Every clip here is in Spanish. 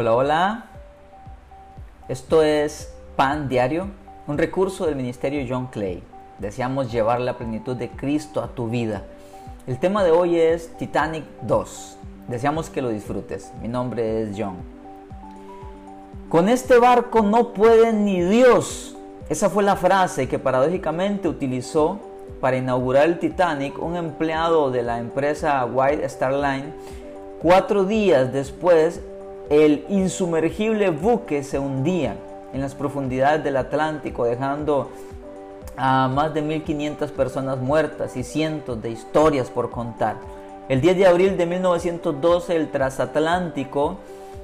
Hola, hola. Esto es Pan Diario, un recurso del Ministerio John Clay. Deseamos llevar la plenitud de Cristo a tu vida. El tema de hoy es Titanic 2. Deseamos que lo disfrutes. Mi nombre es John. Con este barco no puede ni Dios. Esa fue la frase que paradójicamente utilizó para inaugurar el Titanic un empleado de la empresa White Star Line. Cuatro días después, el insumergible buque se hundía en las profundidades del Atlántico, dejando a más de 1.500 personas muertas y cientos de historias por contar. El 10 de abril de 1912 el transatlántico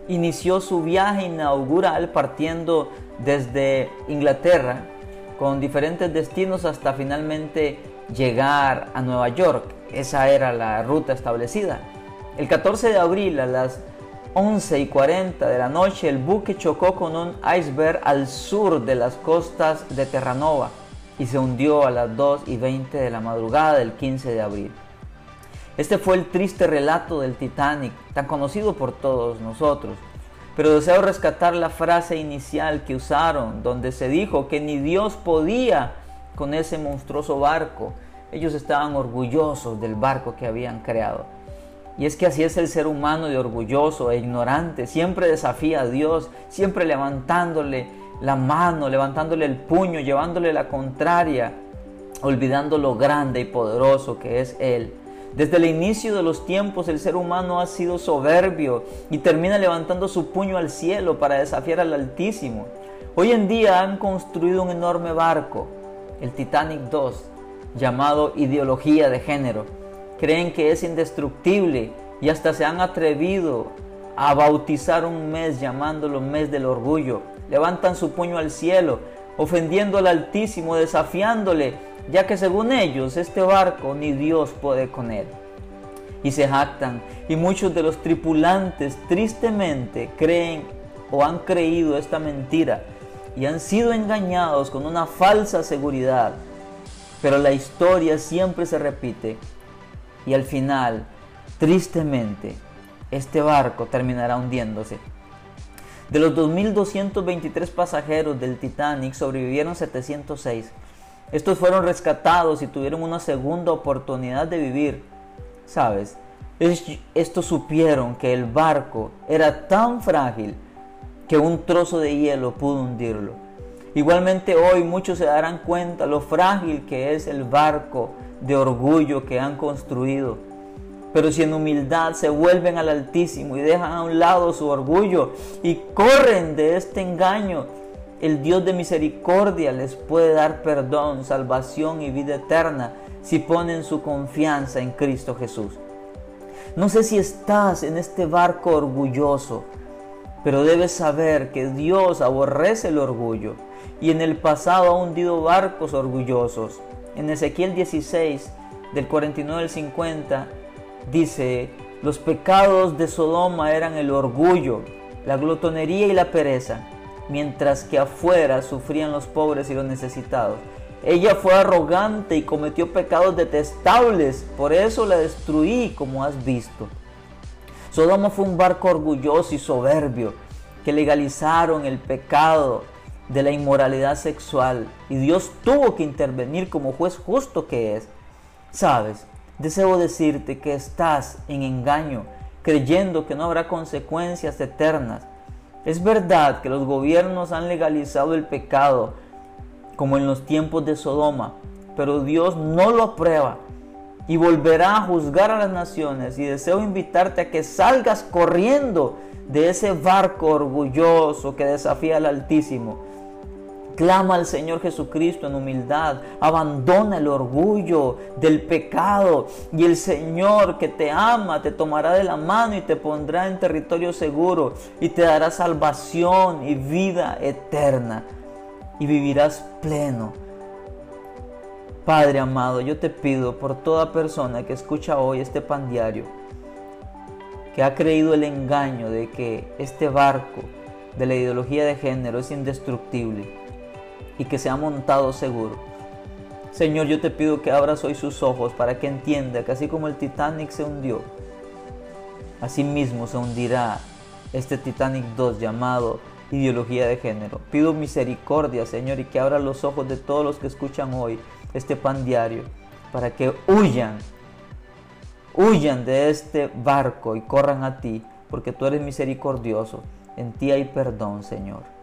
inició su viaje inaugural partiendo desde Inglaterra con diferentes destinos hasta finalmente llegar a Nueva York. Esa era la ruta establecida. El 14 de abril a las 11 y 40 de la noche el buque chocó con un iceberg al sur de las costas de Terranova y se hundió a las 2 y 20 de la madrugada del 15 de abril. Este fue el triste relato del Titanic, tan conocido por todos nosotros. Pero deseo rescatar la frase inicial que usaron, donde se dijo que ni Dios podía con ese monstruoso barco. Ellos estaban orgullosos del barco que habían creado. Y es que así es el ser humano de orgulloso e ignorante. Siempre desafía a Dios, siempre levantándole la mano, levantándole el puño, llevándole la contraria, olvidando lo grande y poderoso que es Él. Desde el inicio de los tiempos el ser humano ha sido soberbio y termina levantando su puño al cielo para desafiar al Altísimo. Hoy en día han construido un enorme barco, el Titanic 2, llamado ideología de género. Creen que es indestructible y hasta se han atrevido a bautizar un mes llamándolo mes del orgullo. Levantan su puño al cielo, ofendiendo al Altísimo, desafiándole ya que según ellos este barco ni Dios puede con él. Y se jactan, y muchos de los tripulantes tristemente creen o han creído esta mentira y han sido engañados con una falsa seguridad. Pero la historia siempre se repite y al final, tristemente, este barco terminará hundiéndose. De los 2.223 pasajeros del Titanic sobrevivieron 706 estos fueron rescatados y tuvieron una segunda oportunidad de vivir. ¿Sabes? Estos supieron que el barco era tan frágil que un trozo de hielo pudo hundirlo. Igualmente hoy muchos se darán cuenta lo frágil que es el barco de orgullo que han construido. Pero si en humildad se vuelven al Altísimo y dejan a un lado su orgullo y corren de este engaño, el Dios de misericordia les puede dar perdón, salvación y vida eterna si ponen su confianza en Cristo Jesús. No sé si estás en este barco orgulloso, pero debes saber que Dios aborrece el orgullo y en el pasado ha hundido barcos orgullosos. En Ezequiel 16, del 49 al 50, dice, los pecados de Sodoma eran el orgullo, la glotonería y la pereza mientras que afuera sufrían los pobres y los necesitados. Ella fue arrogante y cometió pecados detestables, por eso la destruí como has visto. Sodoma fue un barco orgulloso y soberbio que legalizaron el pecado de la inmoralidad sexual y Dios tuvo que intervenir como juez justo que es. Sabes, deseo decirte que estás en engaño, creyendo que no habrá consecuencias eternas es verdad que los gobiernos han legalizado el pecado, como en los tiempos de Sodoma, pero Dios no lo aprueba y volverá a juzgar a las naciones. Y deseo invitarte a que salgas corriendo de ese barco orgulloso que desafía al Altísimo Clama al Señor Jesucristo en humildad. Abandona el orgullo del pecado. Y el Señor que te ama te tomará de la mano y te pondrá en territorio seguro. Y te dará salvación y vida eterna. Y vivirás pleno. Padre amado, yo te pido por toda persona que escucha hoy este pan diario, que ha creído el engaño de que este barco de la ideología de género es indestructible y que se ha montado seguro. Señor, yo te pido que abras hoy sus ojos para que entienda que así como el Titanic se hundió, así mismo se hundirá este Titanic 2 llamado ideología de género. Pido misericordia, Señor, y que abra los ojos de todos los que escuchan hoy este pan diario, para que huyan, huyan de este barco y corran a ti, porque tú eres misericordioso. En ti hay perdón, Señor.